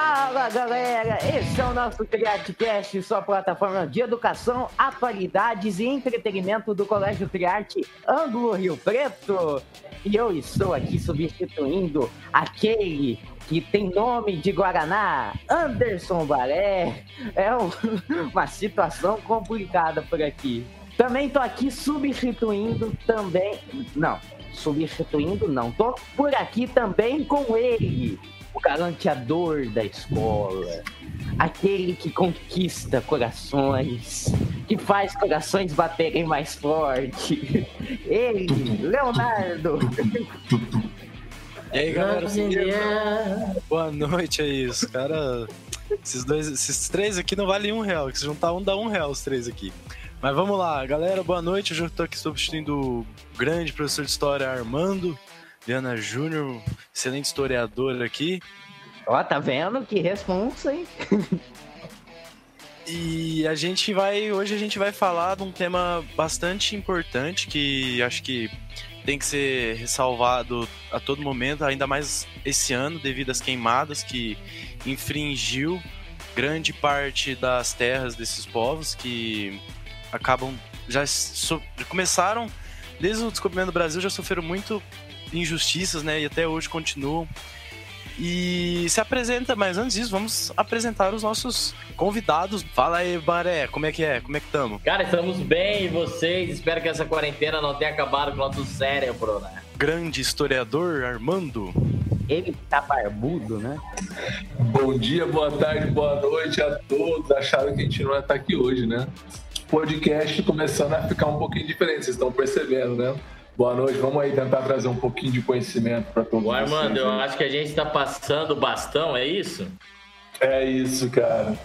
Fala galera, esse é o nosso CriarteCast, sua plataforma de educação, atualidades e entretenimento do Colégio Triarte Ângulo Rio Preto. E eu estou aqui substituindo aquele que tem nome de Guaraná, Anderson Baré. É uma situação complicada por aqui. Também estou aqui substituindo também. Não, substituindo não. Tô por aqui também com ele, o galanteador da escola. Aquele que conquista corações, que faz corações baterem mais forte. Ele, Leonardo. E aí, galera? Boa noite aí, os cara. Esses dois, esses três aqui não valem um real, que se juntar um dá um real os três aqui. Mas vamos lá, galera, boa noite. Hoje eu tô aqui substituindo o grande professor de história Armando, Diana Júnior, excelente historiador aqui. Ó, tá vendo? Que responsa, hein? E a gente vai. Hoje a gente vai falar de um tema bastante importante que acho que tem que ser ressalvado a todo momento, ainda mais esse ano, devido às queimadas que infringiu grande parte das terras desses povos que acabam já so, começaram desde o descobrimento do Brasil já sofreram muito injustiças, né? E até hoje continuam. E se apresenta, mas antes disso, vamos apresentar os nossos convidados. Fala aí, Baré, como é que é? Como é que estamos? Cara, estamos bem e vocês? Espero que essa quarentena não tenha acabado com o nosso cérebro, né? Grande historiador Armando. Ele tá barbudo, né? Bom dia, boa tarde, boa noite a todos. Acharam que a gente não ia estar aqui hoje, né? Podcast começando a ficar um pouquinho diferente, vocês estão percebendo, né? Boa noite, vamos aí tentar trazer um pouquinho de conhecimento para todos. Ô, Armando, vocês, eu acho que a gente está passando o bastão, é isso? É isso, cara.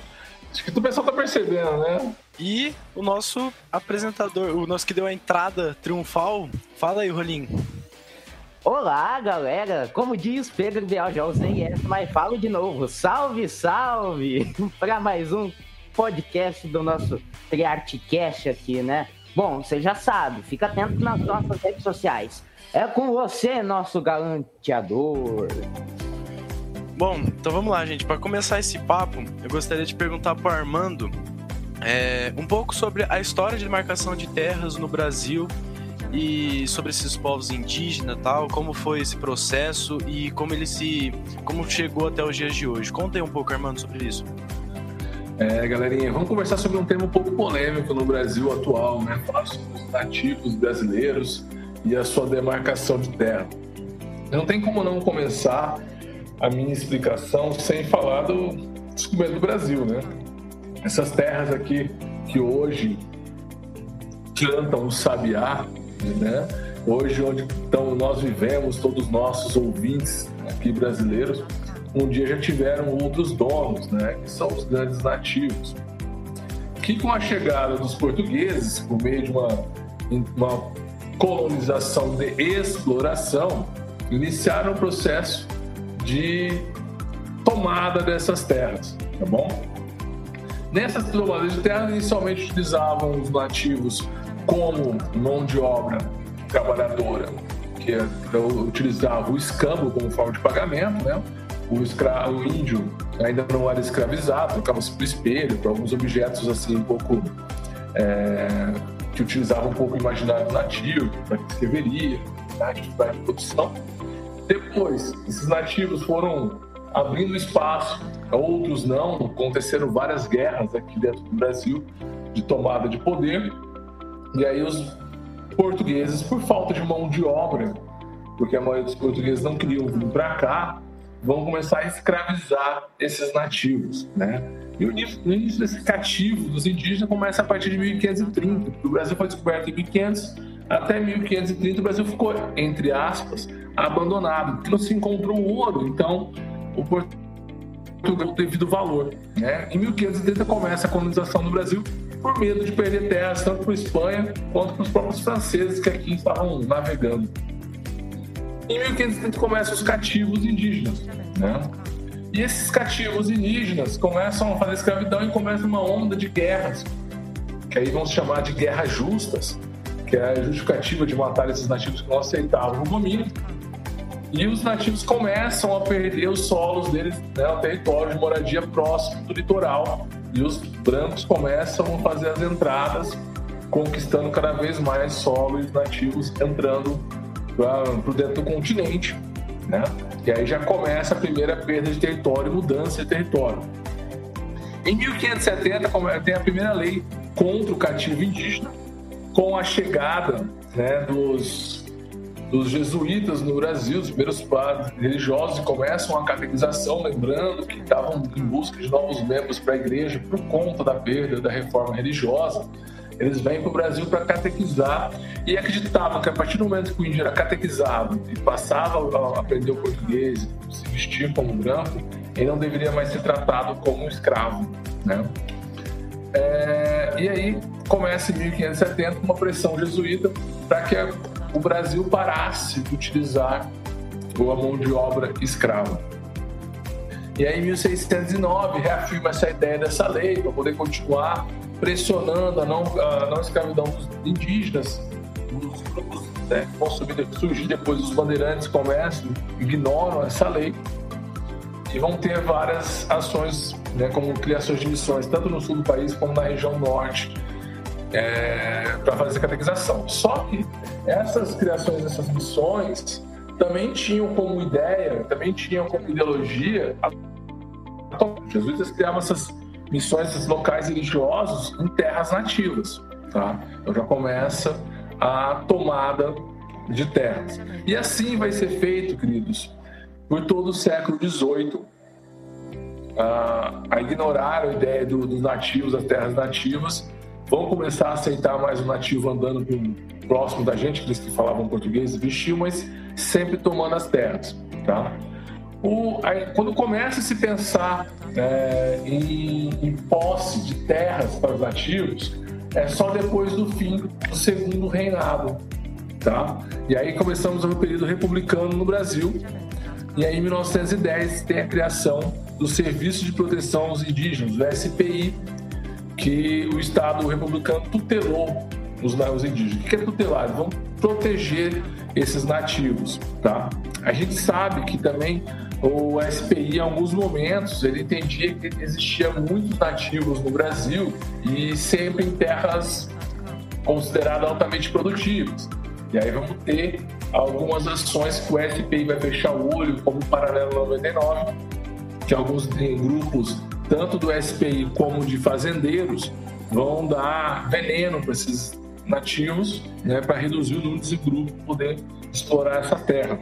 Acho que o pessoal tá percebendo, né? E o nosso apresentador, o nosso que deu a entrada triunfal, fala aí, Rolim. Olá, galera! Como diz Pedro Bial, já usei essa, mas falo de novo. Salve, salve! para mais um podcast do nosso TriarteCast aqui, né? Bom, você já sabe, fica atento nas nossas redes sociais. É com você, nosso galanteador. Bom, então vamos lá, gente. Para começar esse papo, eu gostaria de perguntar para Armando é, um pouco sobre a história de demarcação de terras no Brasil e sobre esses povos indígenas tal, como foi esse processo e como ele se, como chegou até os dias de hoje. Conta aí um pouco, Armando, sobre isso. É, galerinha, vamos conversar sobre um tema um pouco polêmico no Brasil atual, né? Falar sobre os nativos brasileiros e a sua demarcação de terra. Não tem como não começar a minha explicação sem falar do descobrimento do Brasil, né? Essas terras aqui que hoje cantam o sabiá, né? Hoje onde então, nós vivemos, todos nossos ouvintes aqui brasileiros, um dia já tiveram outros donos, né, que são os grandes nativos. Que com a chegada dos portugueses, por meio de uma, uma colonização de exploração, iniciaram o processo de tomada dessas terras, tá bom? Nessas tomadas de terra, inicialmente utilizavam os nativos como mão de obra trabalhadora, que é, utilizava o escambo como forma de pagamento, né? O, escra... o índio ainda não era escravizado, trocava-se por espelho, por alguns objetos assim um pouco é... que utilizavam um pouco o imaginário nativo, para que escreveria, né, atividade de produção. Depois, esses nativos foram abrindo espaço, outros não, aconteceram várias guerras aqui dentro do Brasil de tomada de poder, e aí os portugueses, por falta de mão de obra, porque a maioria dos portugueses não queriam vir para cá, vão começar a escravizar esses nativos, né? E o início, o desse cativo dos indígenas começa a partir de 1530. O Brasil foi descoberto em 1500, até 1530 o Brasil ficou, entre aspas, abandonado, porque não se encontrou ouro, então o Portugal devido valor. Né? Em 1530 começa a colonização do Brasil por medo de perder terras tanto para a Espanha quanto para os próprios franceses que aqui estavam navegando. Em 1530 começam os cativos indígenas, né? E esses cativos indígenas começam a fazer escravidão e começa uma onda de guerras, que aí vão se chamar de guerras justas, que é a justificativa de matar esses nativos que não aceitavam o domínio. E os nativos começam a perder os solos deles, né, o território de moradia próximo do litoral. E os brancos começam a fazer as entradas, conquistando cada vez mais solos nativos, entrando para dentro do continente. Né? E aí já começa a primeira perda de território, mudança de território. Em 1570 tem a primeira lei contra o cativo indígena, com a chegada né, dos, dos jesuítas no Brasil, os primeiros padres religiosos começam a catequização, lembrando que estavam em busca de novos membros para a igreja por conta da perda da reforma religiosa. Eles vêm para o Brasil para catequizar e acreditavam que a partir do momento que o índio era catequizado e passava a aprender o português, se vestir como branco, ele não deveria mais ser tratado como um escravo. Né? É, e aí começa em 1570 uma pressão jesuíta para que o Brasil parasse de utilizar a mão de obra escrava. E aí, em 1609, reafirma essa ideia dessa lei para poder continuar pressionando a não, a não escravidão dos indígenas. Os grupos né, que vão surgir depois dos bandeirantes começam, ignoram essa lei e vão ter várias ações, né, como criações de missões, tanto no sul do país como na região norte, é, para fazer catequização. Só que essas criações, essas missões, também tinham como ideia, também tinham como ideologia. Jesus criava essas missões, locais religiosos em terras nativas. Tá? Então já começa a tomada de terras. E assim vai ser feito, queridos, por todo o século XVIII, a, a ignorar a ideia do, dos nativos, das terras nativas, vão começar a aceitar mais o nativo andando próximo da gente, aqueles que falavam português, vestiu, mas sempre tomando as terras. Tá? O, quando começa a se pensar é, em, em posse de terras para os nativos, é só depois do fim do segundo reinado. Tá? E aí começamos o período republicano no Brasil, e aí, em 1910, tem a criação do Serviço de Proteção aos Indígenas, o SPI, que o Estado republicano tutelou os, os indígenas. O que é tutelar? Vão proteger esses nativos, tá? A gente sabe que também o SPI, em alguns momentos, ele entendia que existia muitos nativos no Brasil e sempre em terras consideradas altamente produtivas. E aí vamos ter algumas ações que o SPI vai fechar o olho, como o Paralelo 99, que alguns grupos, tanto do SPI como de fazendeiros, vão dar veneno para esses nativos, né, para reduzir o número desse grupo poder explorar essa terra.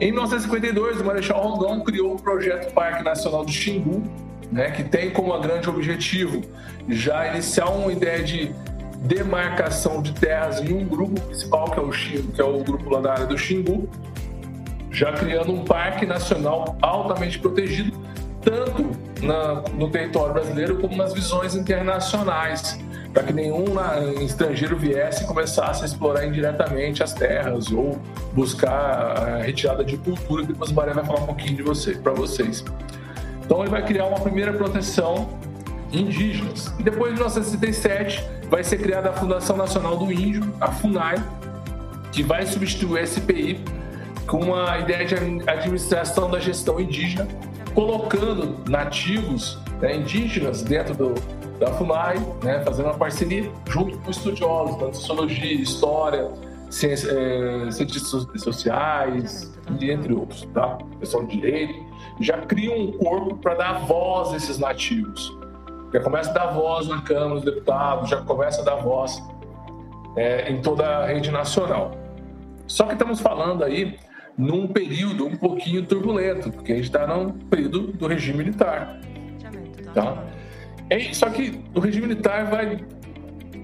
Em 1952, o Marechal Rondon criou o projeto Parque Nacional do Xingu, né, que tem como grande objetivo já iniciar uma ideia de demarcação de terras em um grupo principal, que é o, Xingu, que é o grupo lá da área do Xingu, já criando um parque nacional altamente protegido, tanto na, no território brasileiro como nas visões internacionais, para que nenhum estrangeiro viesse e começasse a explorar indiretamente as terras ou buscar a retirada de cultura, que depois o Maria vai falar um pouquinho de você, para vocês. Então ele vai criar uma primeira proteção indígenas. E depois, em 1967, vai ser criada a Fundação Nacional do Índio, a FUNAI, que vai substituir o SPI com uma ideia de administração da gestão indígena, colocando nativos né, indígenas dentro do, da FUNAI, né, fazendo uma parceria junto com estudiosos da sociologia, história, ciência, é, ciências sociais, e entre outros, tá? Pessoal de direito, já cria um corpo para dar voz a esses nativos já começa a dar voz na Câmara dos Deputados, já começa a dar voz é, em toda a rede nacional. Só que estamos falando aí num período um pouquinho turbulento, porque a gente está num período do regime militar. Tá? É, só que o regime militar vai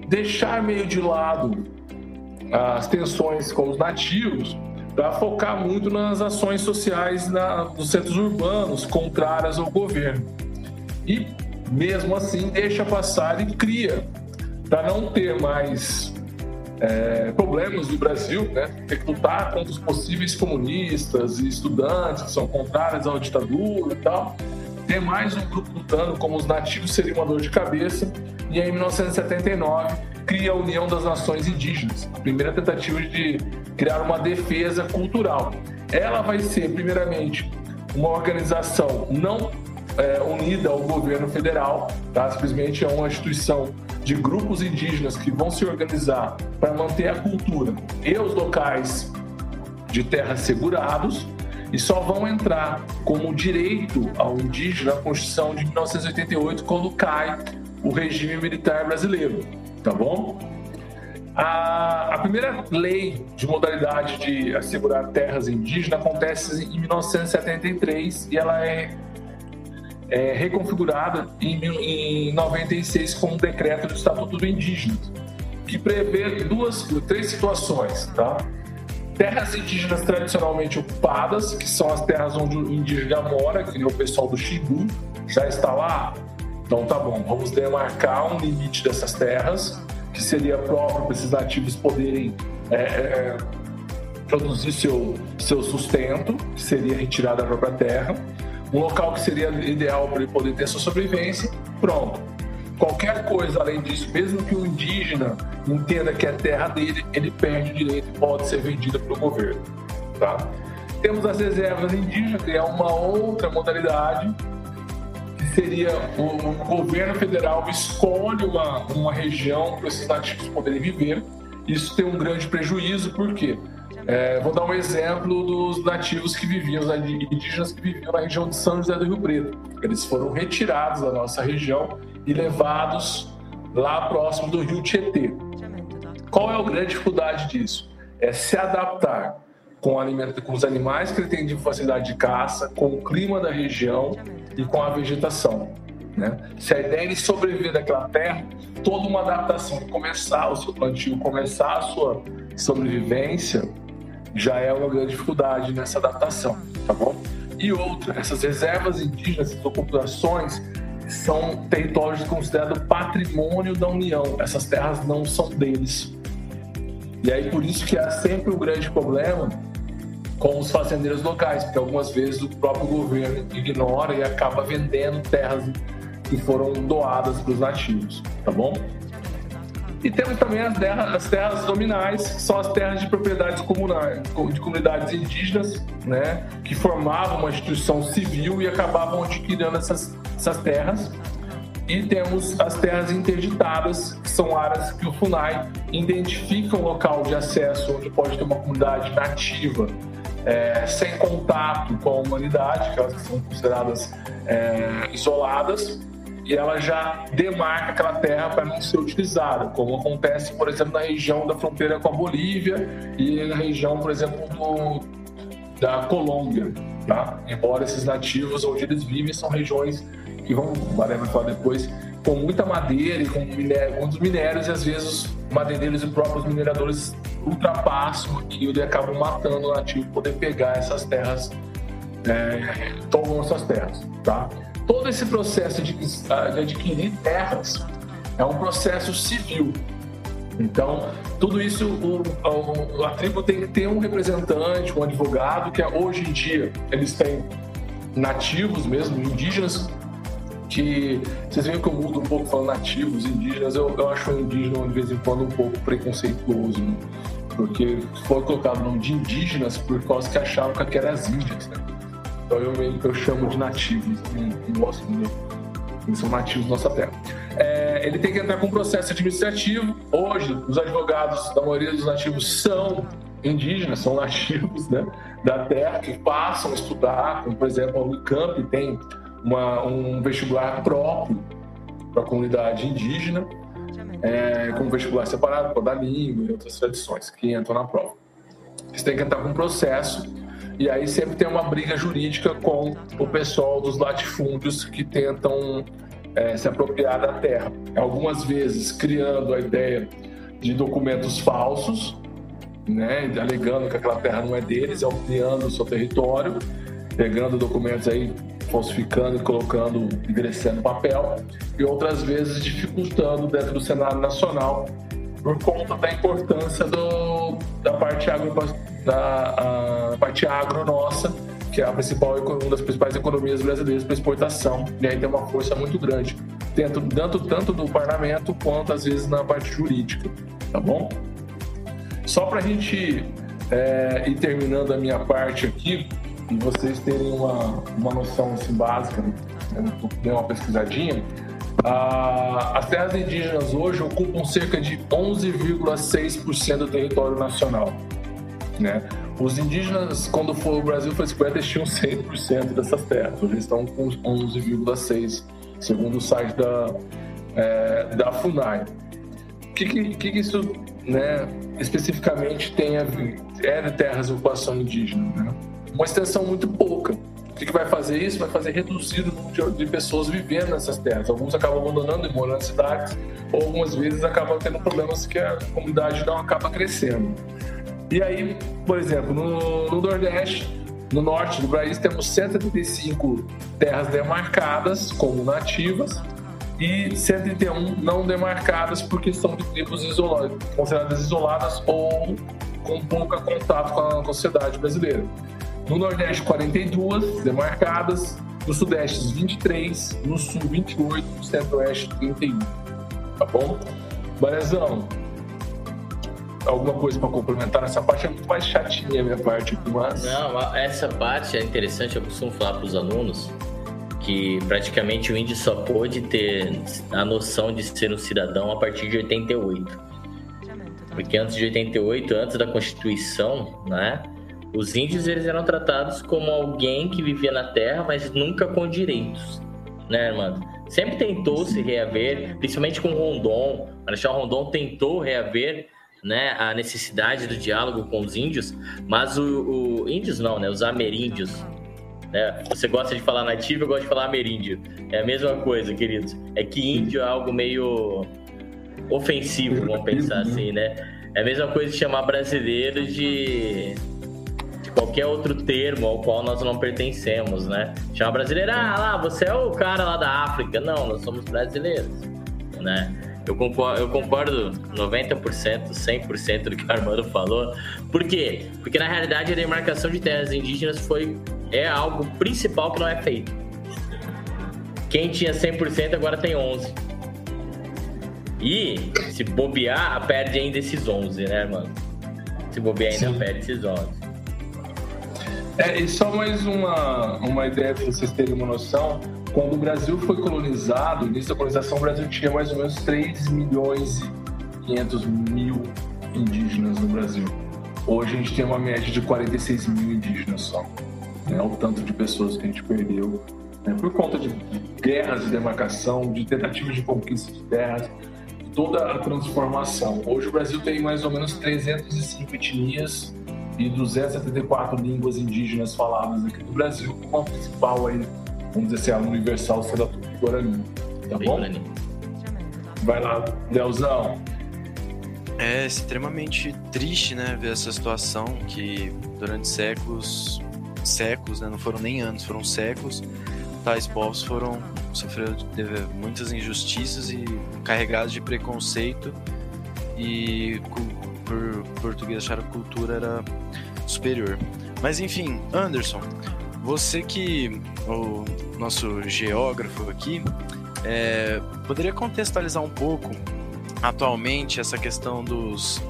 deixar meio de lado as tensões com os nativos para focar muito nas ações sociais na, nos centros urbanos contrárias ao governo. E mesmo assim deixa passar e cria, para não ter mais é, problemas no Brasil, né? ter que lutar contra os possíveis comunistas e estudantes que são contrários à ditadura e tal. Ter mais um grupo lutando como os nativos seria uma dor de cabeça. E em 1979, cria a União das Nações Indígenas, a primeira tentativa de criar uma defesa cultural. Ela vai ser, primeiramente, uma organização não é, unida ao governo federal, tá? simplesmente é uma instituição de grupos indígenas que vão se organizar para manter a cultura e os locais de terra segurados e só vão entrar como direito ao indígena na Constituição de 1988 quando cai o regime militar brasileiro, tá bom? A, a, primeira lei de modalidade de assegurar terras indígenas acontece em 1973 e ela é é, reconfigurada em, em 96 com um decreto do Estatuto do Indígena, que prevê duas, três situações, tá? Terras indígenas tradicionalmente ocupadas, que são as terras onde o indígena mora, que é o pessoal do Xingu, já está lá. Então tá bom, vamos demarcar um limite dessas terras, que seria próprio para esses nativos poderem é, é, produzir seu, seu sustento, que seria retirado da própria terra um local que seria ideal para ele poder ter sua sobrevivência, pronto. Qualquer coisa além disso, mesmo que o indígena entenda que é terra dele, ele perde o direito e pode ser vendido para o governo. Tá? Temos as reservas indígenas, que é uma outra modalidade, que seria o, o governo federal escolhe uma, uma região para esses nativos poderem viver. Isso tem um grande prejuízo, por quê? É, vou dar um exemplo dos nativos que viviam, os indígenas que viviam na região de São José do Rio Preto. Eles foram retirados da nossa região e levados lá próximo do rio Tietê. Qual é a grande dificuldade disso? É se adaptar com, alimento, com os animais que ele tem de facilidade de caça, com o clima da região e com a vegetação. Né? Se a ideia é sobreviver daquela terra, toda uma adaptação, começar o seu plantio, começar a sua sobrevivência, já é uma grande dificuldade nessa adaptação, tá bom? E outra, essas reservas indígenas, essas populações, são territórios considerados patrimônio da União. Essas terras não são deles. E aí por isso que há sempre um grande problema com os fazendeiros locais, porque algumas vezes o próprio governo ignora e acaba vendendo terras que foram doadas para os nativos, tá bom? E temos também as terras, as terras nominais, que são as terras de propriedades comunais, de comunidades indígenas, né, que formavam uma instituição civil e acabavam adquirindo essas, essas terras. E temos as terras interditadas, que são áreas que o FUNAI identifica um local de acesso onde pode ter uma comunidade nativa, é, sem contato com a humanidade, que elas são consideradas é, isoladas, e ela já demarca aquela terra para não ser utilizada, como acontece, por exemplo, na região da fronteira com a Bolívia e na região, por exemplo, do, da Colômbia. Tá? Embora esses nativos onde eles vivem são regiões que vão, o vai falar depois, com muita madeira e com minério, muitos minérios, e às vezes os madeireiros e próprios mineradores ultrapassam e eles acabam matando o nativo poder pegar essas terras, é, tomam essas terras. Tá? Todo esse processo de, de adquirir terras é um processo civil. Então, tudo isso, o, o, a tribo tem que ter um representante, um advogado, que é, hoje em dia eles têm nativos mesmo, indígenas, que vocês veem que eu mudo um pouco falando nativos, indígenas, eu, eu acho o indígena de vez em quando um pouco preconceituoso, né? porque foi colocado o nome de indígenas por causa que achavam que eram as índias, né? Então eu, eu chamo de nativos, gosto de eles são nativos da nossa terra. É, ele tem que entrar com um processo administrativo. Hoje, os advogados da maioria dos nativos são indígenas, são nativos né, da terra, que passam a estudar, como por exemplo a Unicamp tem uma, um vestibular próprio para a comunidade indígena, é, com um vestibular separado para da língua e outras tradições que entram na prova. Eles têm que entrar com um processo e aí sempre tem uma briga jurídica com o pessoal dos latifúndios que tentam é, se apropriar da terra. Algumas vezes criando a ideia de documentos falsos, né, alegando que aquela terra não é deles, ampliando o seu território, pegando documentos aí, falsificando e colocando, endereçando papel, e outras vezes dificultando dentro do cenário nacional por conta da importância do, da parte agro, da parte agro nossa, que é a principal, uma das principais economias brasileiras para exportação, e aí tem uma força muito grande, dentro, tanto, tanto do parlamento quanto às vezes na parte jurídica, tá bom? Só para a gente é, e terminando a minha parte aqui, e vocês terem uma, uma noção assim, básica, né? eu dei uma pesquisadinha, ah, as terras indígenas hoje ocupam cerca de 11,6% do território nacional. Né? Os indígenas, quando o Brasil foi descoberto, eles tinham 100% dessas terras. Hoje estão com 11,6%, segundo o site da, é, da FUNAI. O que, que, que isso né, especificamente tem a ver? É de terras de ocupação indígena. Né? Uma extensão muito pouca. O que, que vai fazer isso? Vai fazer reduzir o número de pessoas vivendo nessas terras. Alguns acabam abandonando e morando nas cidades, ou algumas vezes acabam tendo problemas que a comunidade não acaba crescendo. E aí, por exemplo, no, no Nordeste, no norte do país, temos 135 terras demarcadas como nativas e 131 não demarcadas porque são de tribos isoladas, consideradas isoladas ou com pouco contato com a sociedade brasileira. No Nordeste, 42 demarcadas, no Sudeste, 23, no Sul, 28, no Centro-Oeste, 31. Tá bom? Barezão, alguma coisa para complementar nessa parte? É muito mais chatinha a minha parte aqui, mas. Não, essa parte é interessante, eu costumo falar para os alunos que praticamente o índio só pôde ter a noção de ser um cidadão a partir de 88. Porque antes de 88, antes da Constituição, né, os índios eles eram tratados como alguém que vivia na terra, mas nunca com direitos, né, irmão? Sempre tentou se reaver, principalmente com Rondon. Marechal Rondon tentou reaver né, a necessidade do diálogo com os índios, mas o, o índios não, né, os ameríndios. Né? Você gosta de falar nativo, eu gosto de falar ameríndio. É a mesma coisa, queridos. É que índio é algo meio ofensivo, vamos pensar assim, né? É a mesma coisa de chamar brasileiro de qualquer outro termo ao qual nós não pertencemos, né? Chamar brasileiro, ah lá, você é o cara lá da África. Não, nós somos brasileiros, né? Eu concordo, eu concordo 90%, 100% do que o Armando falou. Por quê? Porque na realidade a demarcação de terras indígenas foi é algo principal que não é feito. Quem tinha 100% agora tem 11. E se bobear, perde ainda esses 11, né, mano? Se bobear ainda Sim. perde esses 11. É, e só mais uma, uma ideia para vocês terem uma noção quando o Brasil foi colonizado, início da colonização, o Brasil tinha mais ou menos 3 milhões e 500 mil indígenas no Brasil. Hoje a gente tem uma média de 46 mil indígenas só. Né? O tanto de pessoas que a gente perdeu né? por conta de guerras de demarcação, de tentativas de conquista de terras, toda a transformação. Hoje o Brasil tem mais ou menos 305 etnias e 274 línguas indígenas faladas aqui no Brasil, com a principal aí vamos dizer assim, a universal sendo tudo Guarani. Tá bom? Vai lá, Leozão. É extremamente triste, né, ver essa situação que durante séculos, séculos, né, não foram nem anos, foram séculos, tais povos foram sofreram muitas injustiças e carregados de preconceito e por português acharam que a cultura era superior. Mas enfim, Anderson, você que o nosso geógrafo aqui é, poderia contextualizar um pouco atualmente essa questão dos,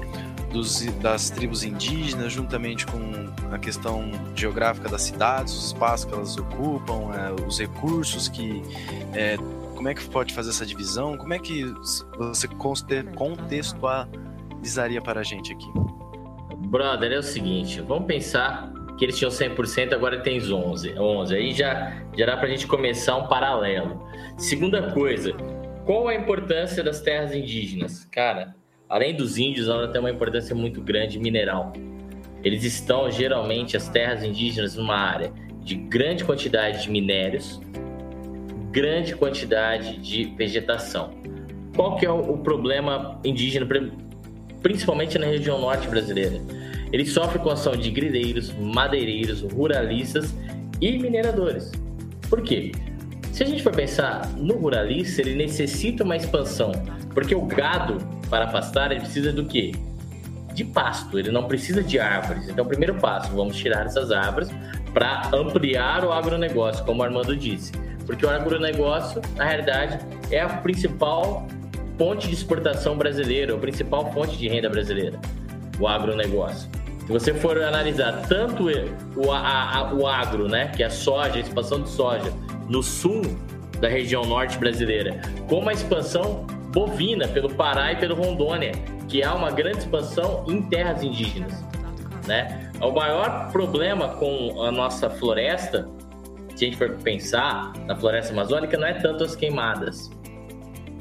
dos, das tribos indígenas, juntamente com a questão geográfica das cidades, os espaços que elas ocupam, é, os recursos que. É, como é que pode fazer essa divisão? Como é que você contextualizaria para a gente aqui? Brother, é o seguinte, vamos pensar que eles tinham 100%, agora tem 11. 11. Aí já, já dá para a gente começar um paralelo. Segunda coisa, qual a importância das terras indígenas? Cara, além dos índios, ela tem uma importância muito grande mineral. Eles estão geralmente as terras indígenas numa área de grande quantidade de minérios, grande quantidade de vegetação. Qual que é o problema indígena, principalmente na região norte brasileira? Ele sofre com a ação de grileiros, madeireiros, ruralistas e mineradores. Por quê? Se a gente for pensar no ruralista, ele necessita uma expansão, porque o gado, para pastar, ele precisa do quê? De pasto, ele não precisa de árvores. Então, primeiro passo, vamos tirar essas árvores para ampliar o agronegócio, como o Armando disse. Porque o agronegócio, na realidade, é a principal fonte de exportação brasileira, a principal fonte de renda brasileira, o agronegócio. se você for analisar tanto o, a, a, o agro, né, que é a soja, a expansão de soja no sul da região norte brasileira, como a expansão bovina pelo Pará e pelo Rondônia, que há uma grande expansão em terras indígenas, né? O maior problema com a nossa floresta, se a gente for pensar na floresta amazônica, não é tanto as queimadas.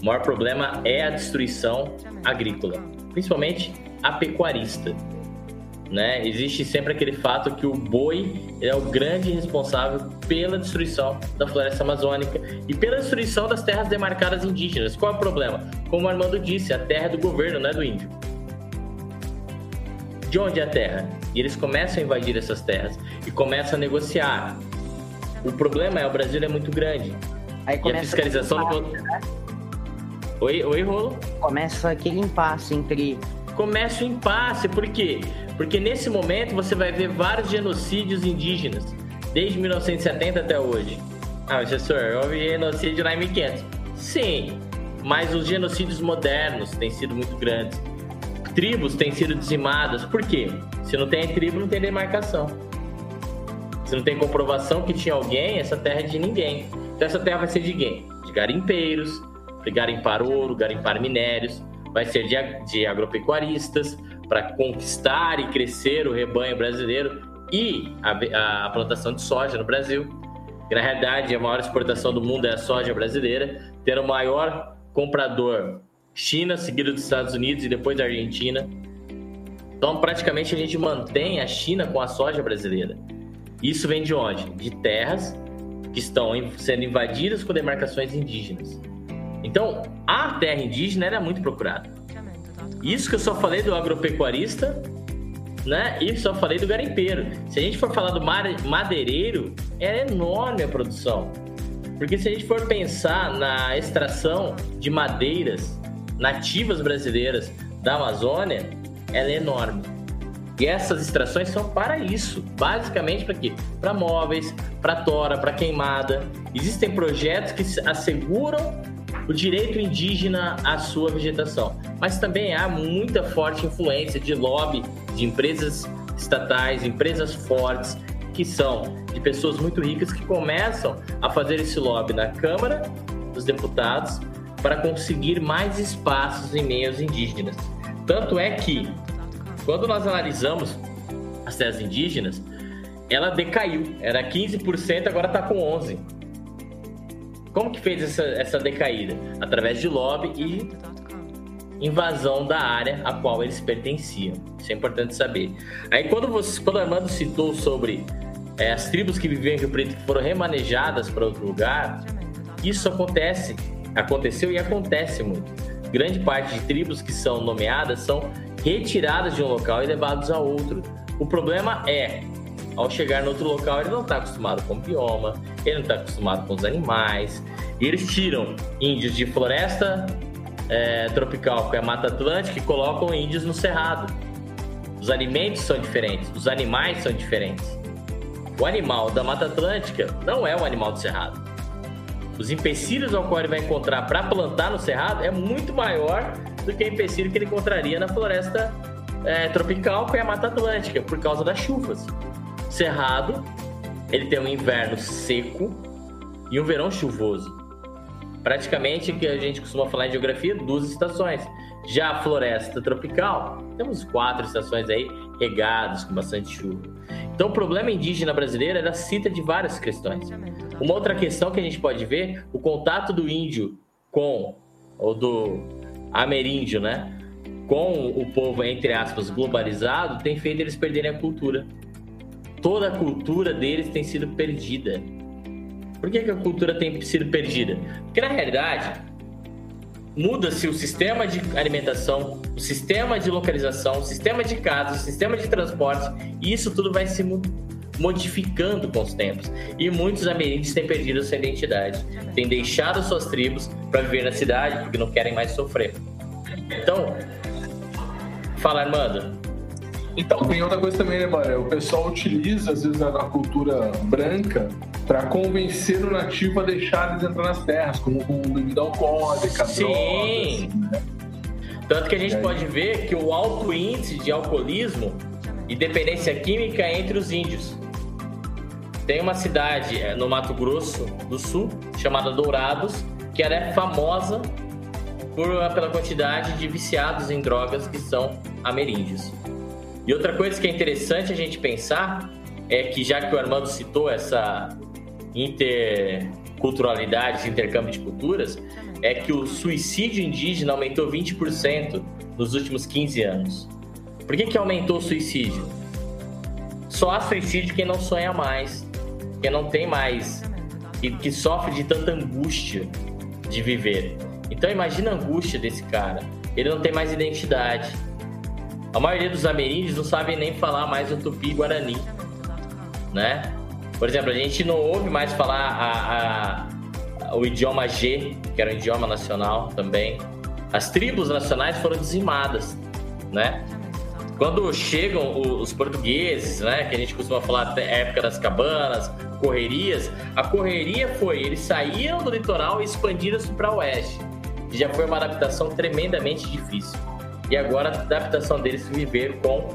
O maior problema é a destruição agrícola, principalmente a pecuarista. Né? Existe sempre aquele fato que o boi é o grande responsável pela destruição da floresta amazônica e pela destruição das terras demarcadas indígenas. Qual é o problema? Como o Armando disse, a terra é do governo, não é do índio. De onde é a terra? E eles começam a invadir essas terras e começam a negociar. O problema é o Brasil é muito grande. E a fiscalização do. Né? Oi, oi, Rolo? Começa aquele impasse entre. Começa o impasse, por quê? Porque nesse momento você vai ver vários genocídios indígenas, desde 1970 até hoje. Ah, professor, houve genocídio lá em 1500. Sim, mas os genocídios modernos têm sido muito grandes. Tribos têm sido dizimadas. Por quê? Se não tem tribo, não tem demarcação. Se não tem comprovação que tinha alguém, essa terra é de ninguém. Então essa terra vai ser de quem? De garimpeiros, garimpar ouro, garimpar minérios, vai ser de, de agropecuaristas, para conquistar e crescer o rebanho brasileiro e a, a, plantação de soja no Brasil. Na realidade, a maior exportação do mundo é a soja brasileira, tendo o maior comprador China, seguido dos Estados Unidos e depois da Argentina. Então, praticamente, a gente mantém a China com a soja brasileira. Isso vem de onde? De terras que estão sendo invadidas com demarcações indígenas. Então, a terra indígena era muito procurada. Isso que eu só falei do agropecuarista, né? E só falei do garimpeiro. Se a gente for falar do madeireiro, é enorme a produção. Porque se a gente for pensar na extração de madeiras nativas brasileiras da Amazônia, ela é enorme. E essas extrações são para isso, basicamente para quê? Para móveis, para tora, para queimada. Existem projetos que asseguram o direito indígena à sua vegetação. Mas também há muita forte influência de lobby de empresas estatais, empresas fortes, que são de pessoas muito ricas que começam a fazer esse lobby na Câmara dos Deputados para conseguir mais espaços em meios indígenas. Tanto é que, quando nós analisamos as terras indígenas, ela decaiu. Era 15%, agora está com 11%. Como que fez essa, essa decaída? Através de lobby e invasão da área a qual eles pertenciam. Isso é importante saber. Aí quando, você, quando Armando citou sobre é, as tribos que viviam em Rio Preto que foram remanejadas para outro lugar, isso acontece, aconteceu e acontece muito. Grande parte de tribos que são nomeadas são retiradas de um local e levadas a outro. O problema é ao chegar no outro local, ele não está acostumado com o bioma, ele não está acostumado com os animais. E eles tiram índios de floresta é, tropical, que é a Mata Atlântica, e colocam índios no cerrado. Os alimentos são diferentes, os animais são diferentes. O animal da Mata Atlântica não é o animal do cerrado. Os empecilhos ao qual ele vai encontrar para plantar no cerrado é muito maior do que o empecilho que ele encontraria na floresta é, tropical, que é a Mata Atlântica, por causa das chuvas. Cerrado, ele tem um inverno seco e um verão chuvoso. Praticamente, que a gente costuma falar em geografia, duas estações. Já a floresta tropical, temos quatro estações aí regadas com bastante chuva. Então, o problema indígena brasileiro era cita de várias questões. Uma outra questão que a gente pode ver, o contato do índio com, ou do ameríndio, né? Com o povo, entre aspas, globalizado, tem feito eles perderem a cultura toda a cultura deles tem sido perdida. Por que, que a cultura tem sido perdida? Porque na realidade muda-se o sistema de alimentação, o sistema de localização, o sistema de casa, o sistema de transporte, e isso tudo vai se modificando com os tempos. E muitos ameríndios têm perdido sua identidade, têm deixado suas tribos para viver na cidade porque não querem mais sofrer. Então, fala, Armando. Então, tem outra coisa também, né, Maria? O pessoal utiliza, às vezes, a cultura branca para convencer o nativo a deixar eles entrar nas terras, como com bebida alcoólica, Sim. Drogas, né? Tanto que a gente pode ver que o alto índice de alcoolismo e dependência química entre os índios. Tem uma cidade é, no Mato Grosso do Sul chamada Dourados, que ela é famosa por, pela quantidade de viciados em drogas que são ameríndios. E outra coisa que é interessante a gente pensar é que, já que o Armando citou essa interculturalidade, intercâmbio de culturas, é que o suicídio indígena aumentou 20% nos últimos 15 anos. Por que, que aumentou o suicídio? Só há suicídio quem não sonha mais, quem não tem mais, que, que sofre de tanta angústia de viver. Então imagina a angústia desse cara. Ele não tem mais identidade. A maioria dos ameríndios não sabem nem falar mais o tupi guarani, né? Por exemplo, a gente não ouve mais falar a, a, o idioma G, que era um idioma nacional também. As tribos nacionais foram dizimadas, né? Quando chegam os portugueses, né, que a gente costuma falar época das cabanas, correrias, a correria foi, eles saíam do litoral e expandiram-se para o oeste. Já foi uma adaptação tremendamente difícil. E agora a adaptação deles viver com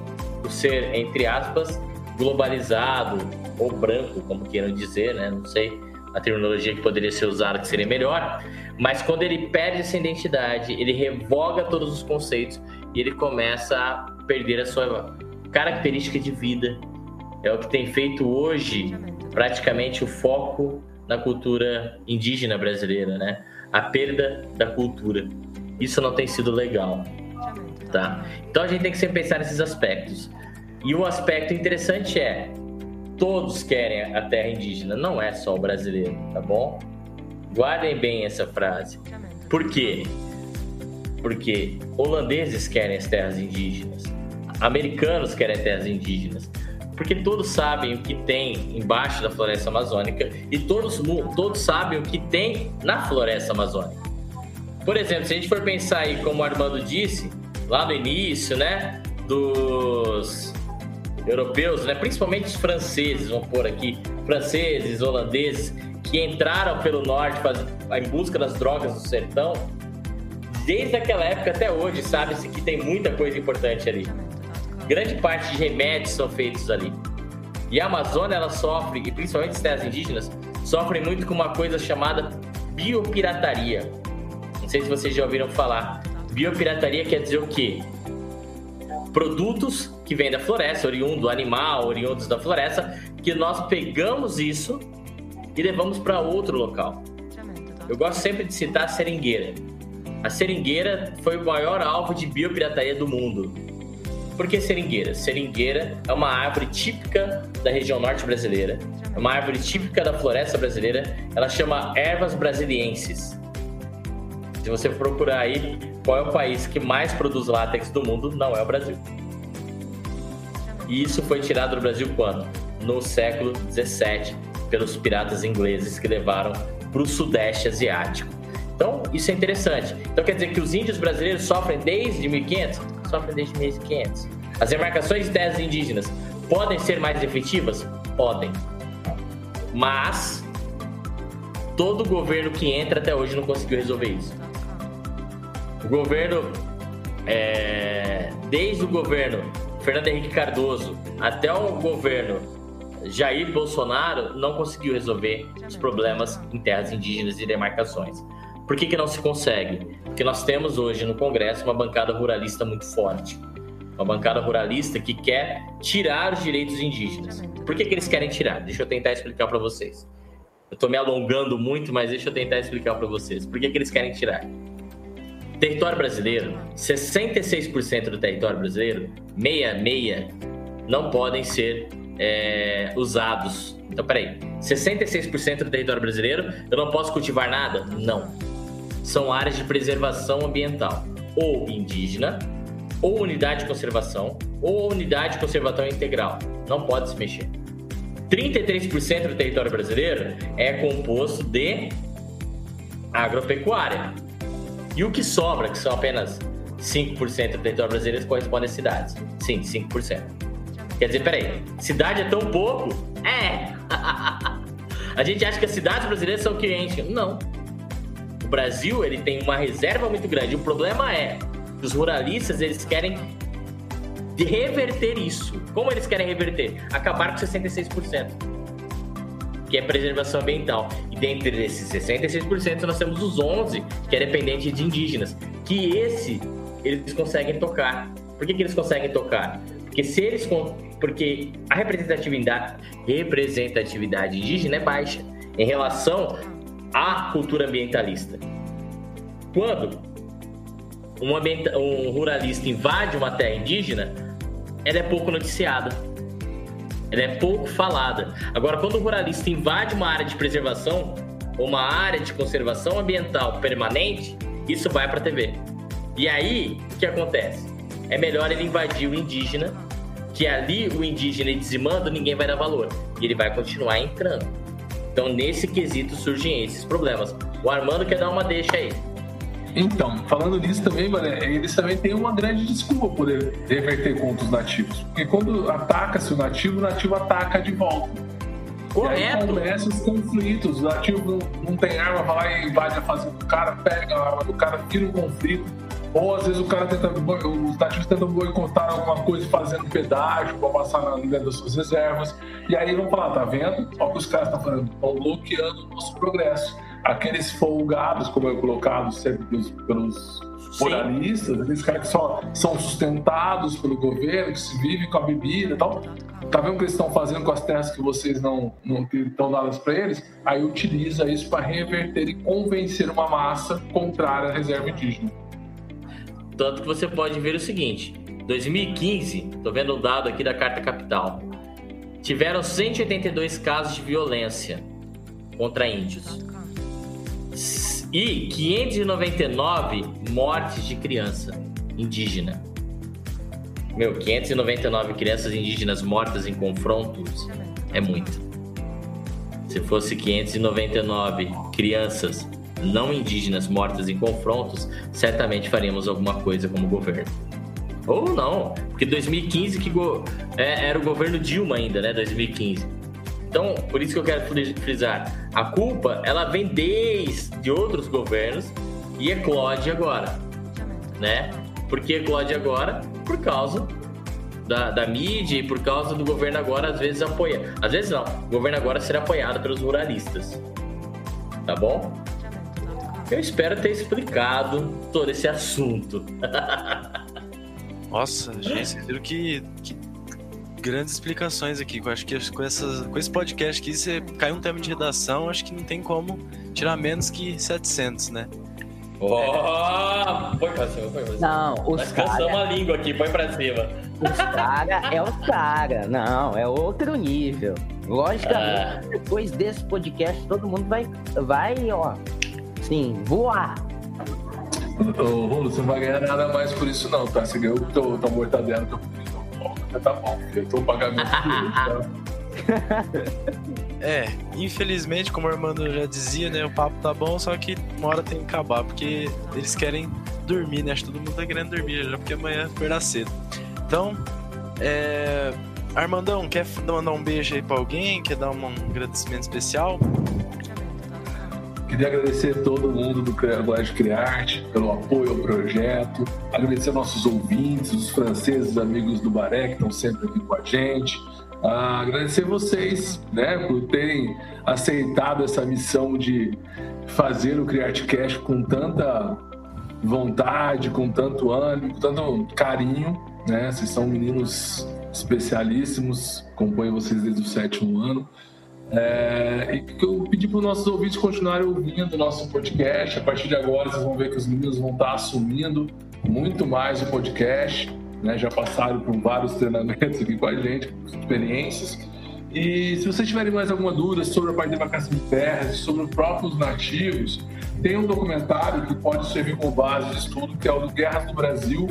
o ser, entre aspas, globalizado ou branco, como queiram dizer, né? Não sei a terminologia que poderia ser usada que seria melhor, mas quando ele perde essa identidade, ele revoga todos os conceitos e ele começa a perder a sua característica de vida. É o que tem feito hoje praticamente o foco na cultura indígena brasileira, né? A perda da cultura. Isso não tem sido legal, tá? Então a gente tem que sempre pensar nesses aspectos. E um aspecto interessante é todos querem a terra indígena, não é só o brasileiro, tá bom? Guardem bem essa frase. Por quê? Porque holandeses querem as terras indígenas, americanos querem terras indígenas, porque todos sabem o que tem embaixo da floresta amazônica e todos, todos sabem o que tem na floresta amazônica. Por exemplo, se a gente for pensar aí, como o Armando disse, lá no início, né, dos europeus, né, principalmente os franceses, vamos pôr aqui, franceses, holandeses, que entraram pelo norte em busca das drogas do sertão, desde aquela época até hoje, sabe-se que tem muita coisa importante ali. Grande parte de remédios são feitos ali. E a Amazônia, ela sofre, e principalmente as terras indígenas, sofrem muito com uma coisa chamada biopirataria. Não sei se vocês já ouviram falar. Biopirataria quer dizer o quê? Produtos que vêm da floresta, oriundo animal, oriundos da floresta, que nós pegamos isso e levamos para outro local. Eu gosto sempre de citar a seringueira. A seringueira foi o maior alvo de biopirataria do mundo. Por que seringueira? Seringueira é uma árvore típica da região norte brasileira, é uma árvore típica da floresta brasileira, ela chama ervas brasilienses. Se você procurar aí qual é o país que mais produz látex do mundo, não é o Brasil. E isso foi tirado do Brasil quando? No século 17, pelos piratas ingleses que levaram para o Sudeste Asiático. Então, isso é interessante. Então, quer dizer que os índios brasileiros sofrem desde 1500? Sofrem desde 1500. As demarcações de terras indígenas podem ser mais efetivas? Podem. Mas, todo governo que entra até hoje não conseguiu resolver isso. O governo, é, desde o governo Fernando Henrique Cardoso até o governo Jair Bolsonaro, não conseguiu resolver os problemas em terras indígenas e demarcações. Por que, que não se consegue? Porque nós temos hoje no Congresso uma bancada ruralista muito forte. Uma bancada ruralista que quer tirar os direitos indígenas. Por que, que eles querem tirar? Deixa eu tentar explicar para vocês. Eu estou me alongando muito, mas deixa eu tentar explicar para vocês. Por que, que eles querem tirar? Território brasileiro, 66% do território brasileiro, 66, não podem ser é, usados. Então, peraí, 66% do território brasileiro, eu não posso cultivar nada? Não são áreas de preservação ambiental, ou indígena, ou unidade de conservação, ou unidade de conservação integral. Não pode se mexer. 33% do território brasileiro é composto de agropecuária. E o que sobra, que são apenas 5% do território brasileiro, corresponde às cidades. Sim, 5%. Quer dizer, peraí, cidade é tão pouco? É! A gente acha que as cidades brasileiras são clientes. Não. Brasil ele tem uma reserva muito grande. O problema é que os ruralistas eles querem reverter isso. Como eles querem reverter? Acabar com 66%, que é preservação ambiental. E dentre esses 66%, nós temos os 11%, que é dependente de indígenas, que esse eles conseguem tocar. Por que, que eles conseguem tocar? Porque se eles porque a representatividade, representatividade indígena é baixa em relação à cultura ambientalista. Quando um, um ruralista invade uma terra indígena, ela é pouco noticiada. Ela é pouco falada. Agora, quando o ruralista invade uma área de preservação, uma área de conservação ambiental permanente, isso vai para a TV. E aí, o que acontece? É melhor ele invadir o indígena, que ali o indígena dizimando, ninguém vai dar valor. E ele vai continuar entrando. Então, nesse quesito surgem esses problemas. O Armando quer dar uma deixa aí. Então, falando nisso também, eles também têm uma grande desculpa por reverter contra os nativos. Porque quando ataca-se o nativo, o nativo ataca de volta. Correto. E aí começam os conflitos. O nativo não, não tem arma, vai lá e invade a fazenda do cara, pega a arma do cara, tira um conflito. Ou às vezes o cara tenta, os nativos tentam boicotar alguma coisa fazendo pedágio para passar na, dentro das suas reservas. E aí vão falar, tá vendo? Olha o que os caras estão fazendo, estão bloqueando o nosso progresso aqueles folgados, como é colocado sempre pelos, pelos moralistas, aqueles caras que só são sustentados pelo governo, que se vivem com a bebida e tal. Tá vendo o que eles estão fazendo com as terras que vocês não, não estão dadas para eles? Aí utiliza isso para reverter e convencer uma massa contrária à reserva indígena. Tanto que você pode ver o seguinte: 2015, tô vendo o dado aqui da Carta Capital, tiveram 182 casos de violência contra índios e 599 mortes de criança indígena. Meu, 599 crianças indígenas mortas em confrontos é muito. Se fosse 599 crianças não indígenas mortas em confrontos, certamente faríamos alguma coisa como governo. Ou não, porque 2015 que go... é, era o governo Dilma ainda, né? 2015. Então, por isso que eu quero frisar, a culpa ela vem desde outros governos e eclode agora, né? Por que eclode agora? Por causa da, da, mídia e por causa do governo agora às vezes apoia. Às vezes não, o governo agora será apoiado pelos ruralistas. Tá bom? Eu espero ter explicado todo esse assunto. Nossa, gente, vocês viram que, que grandes explicações aqui. Eu acho que com, essas, com esse podcast aqui, você cai um tema de redação, acho que não tem como tirar menos que 700, né? Oh, põe pra cima, põe pra cima. Não, os Nós cara... cansamos a língua aqui, põe pra cima. Os cara é o cara, não, é outro nível. Logicamente, ah. depois desse podcast, todo mundo vai, vai ó, sim, voar. Ô, Rolo, você não vai ganhar nada mais por isso não, tá? Você ganhou o teu, teu mortadela que eu tá bom, eu tô pagamento tá? É, infelizmente, como o Armando já dizia, né? O papo tá bom, só que uma hora tem que acabar, porque eles querem dormir, né? Acho que todo mundo tá querendo dormir já, porque amanhã acordar cedo. Então, é... Armandão, quer mandar um beijo aí pra alguém? Quer dar um agradecimento especial? Queria agradecer a todo mundo do Colégio Criarte pelo apoio ao projeto, agradecer nossos ouvintes, os franceses, amigos do Baré, que estão sempre aqui com a gente. Ah, agradecer vocês né, por terem aceitado essa missão de fazer o CriarteCast com tanta vontade, com tanto ânimo, com tanto carinho. Né? Vocês são meninos especialíssimos, acompanho vocês desde o sétimo ano. É, e que eu pedi para os nossos ouvintes continuarem ouvindo o nosso podcast. A partir de agora, vocês vão ver que os meninos vão estar assumindo muito mais o podcast. Né? Já passaram por vários treinamentos aqui com a gente, experiências. E se vocês tiverem mais alguma dúvida sobre a parte de vacação de terras, sobre os próprios nativos, tem um documentário que pode servir como base de estudo, que é o do Guerras do Brasil.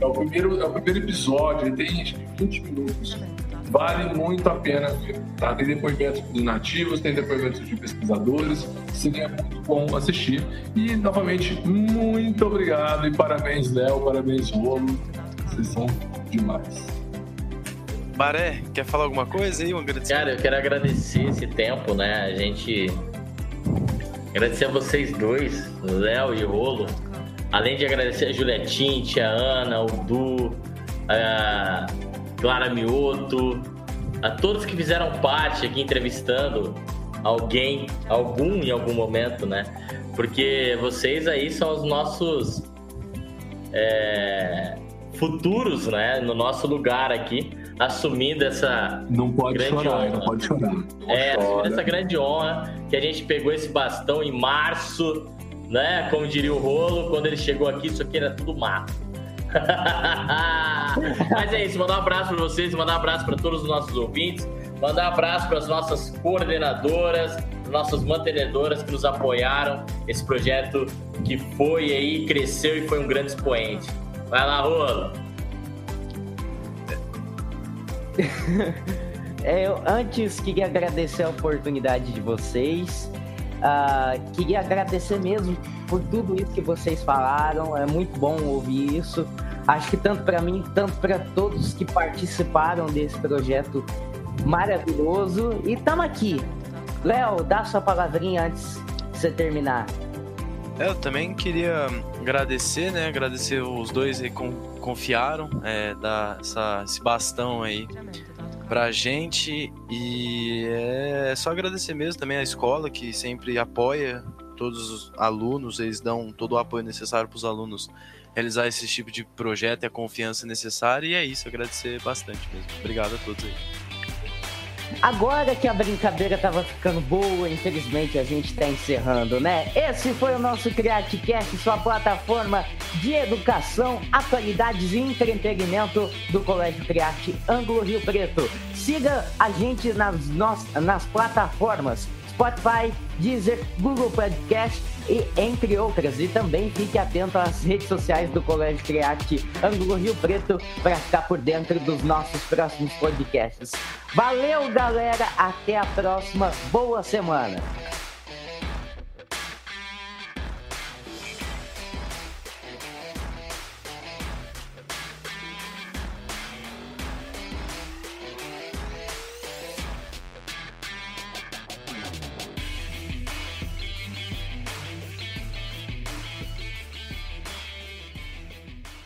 É o primeiro, é o primeiro episódio, ele tem 20 minutos vale muito a pena ver. Tá? Tem depoimentos de nativos, tem depoimentos de pesquisadores, seria muito bom assistir. E, novamente, muito obrigado e parabéns, Léo, parabéns, Rolo. Vocês são demais. Baré, quer falar alguma coisa aí? Um Cara, eu quero agradecer esse tempo, né? A gente. Agradecer a vocês dois, Léo e Rolo. Além de agradecer a Julietinte, a Ana, o Du, a Clara Mioto, a todos que fizeram parte aqui entrevistando alguém, algum em algum momento, né? Porque vocês aí são os nossos é, futuros, né? No nosso lugar aqui, assumindo essa não pode grande chorar, honra. Não pode chorar. é, assumindo essa grande honra que a gente pegou esse bastão em março, né? Como diria o Rolo, quando ele chegou aqui, isso aqui era tudo mato. Mas é isso, mandar um abraço para vocês, mandar um abraço para todos os nossos ouvintes, mandar um abraço para as nossas coordenadoras, nossas mantenedoras que nos apoiaram esse projeto que foi aí, cresceu e foi um grande expoente. Vai lá, Rolo. É, eu antes queria agradecer a oportunidade de vocês. Uh, queria agradecer mesmo por tudo isso que vocês falaram. É muito bom ouvir isso. Acho que tanto para mim, tanto para todos que participaram desse projeto maravilhoso. E estamos aqui. Léo, dá sua palavrinha antes de você terminar. É, eu também queria agradecer, né? Agradecer os dois que confiaram, é, dar essa, esse bastão aí pra gente. E é só agradecer mesmo também a escola que sempre apoia todos os alunos, eles dão todo o apoio necessário para os alunos realizar esse tipo de projeto e a confiança necessária. E é isso, agradecer bastante mesmo. Obrigado a todos aí. Agora que a brincadeira tava ficando boa, infelizmente a gente tá encerrando, né? Esse foi o nosso CreateCast, sua plataforma de educação, atualidades e entretenimento do Colégio Criate Ângulo Rio Preto. Siga a gente nas, nas plataformas Spotify, Deezer, Google Podcast e entre outras. E também fique atento às redes sociais do Colégio Criate Ângulo Rio Preto para ficar por dentro dos nossos próximos podcasts. Valeu, galera! Até a próxima. Boa semana!